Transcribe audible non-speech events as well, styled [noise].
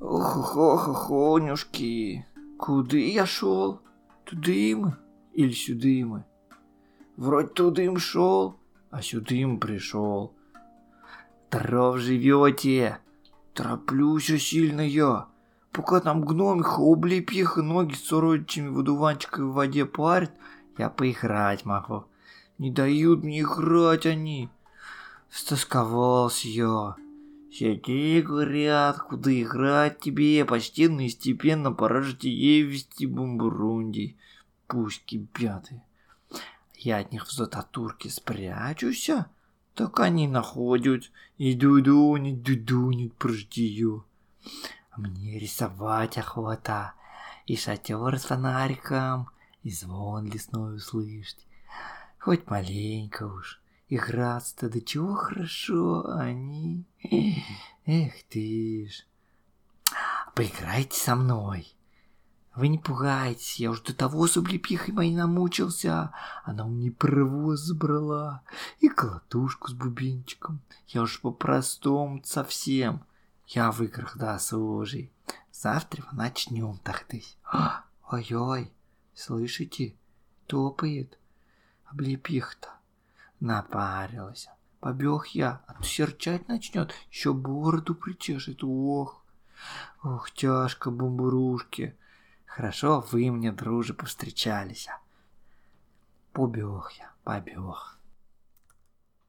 Ох, ох, охонюшки, куди я шел? Тудым или сюдым? Вроде тудым шел, а сюдым пришел. Дров живете? Тороплюсь сильно я. Пока там гномиха, облепиха, ноги с сородичами в одуванчиковой воде парят, я поиграть могу. Не дают мне играть они. Стосковался я. Сиди, говорят, куда играть тебе, почтенно и степенно пора житие вести бумбурунди. Пусть кипяты. Я от них в зататурке спрячуся, так они находят и дудунит, дудунит про житие. А мне рисовать охота, и шатер с фонариком, и звон лесной услышать. Хоть маленько уж, играться-то до чего хорошо они. Эх ты ж. Поиграйте со мной. Вы не пугайтесь, я уж до того с облепихой моей намучился. Она у меня паровоз забрала и колотушку с бубенчиком. Я уж по-простому совсем. Я в да, служи. Завтра начнем тахтыть. [gasps] Ой-ой, слышите? Топает. Облепих-то. Напарился. Побег я, а то серчать начнет, еще бороду причешет, ох. Ох, тяжко, бумбурушки. Хорошо, вы мне, друже, повстречались. Побег я, побег.